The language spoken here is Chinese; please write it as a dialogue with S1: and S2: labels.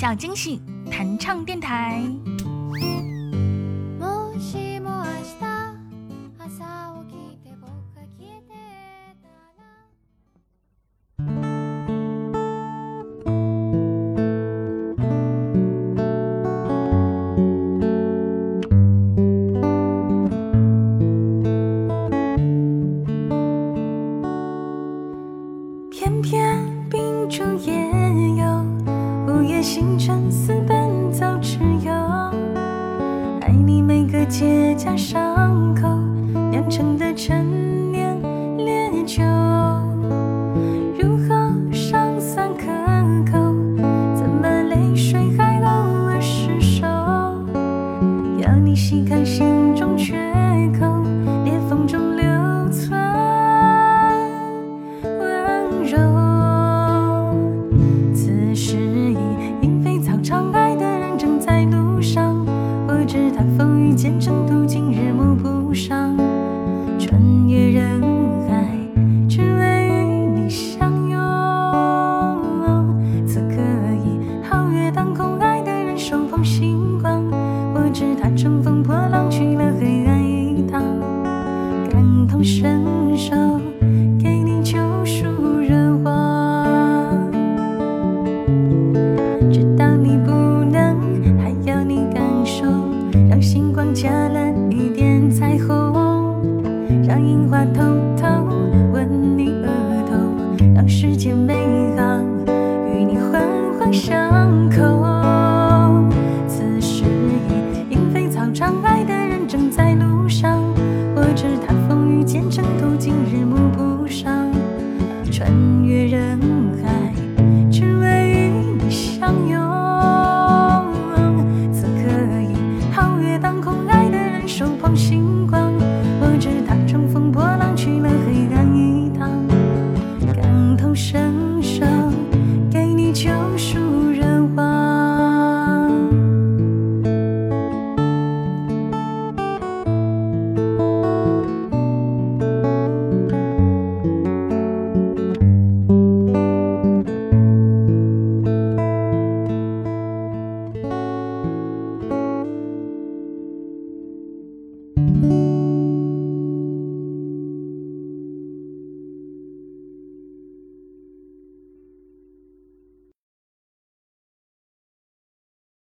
S1: 小惊喜弹唱电台。
S2: もしも明日朝起きて僕が消えてたら
S3: 偏偏秉烛夜游， 午夜星辰似奔走之友。爱你每个结痂伤口酿成的陈年烈酒，如何伤酸可口？怎么泪水还偶尔失守？要你细看心中缺口，裂缝中伸手。给你救赎热望，知道你不能，还要你感受，让星光加了一点彩虹，让樱花偷偷吻你额头，让世界美好与你环环相扣。此时已莺飞草长，途经日暮不赏穿越人海只为与你相拥。此刻已皓月当空爱的人手捧星光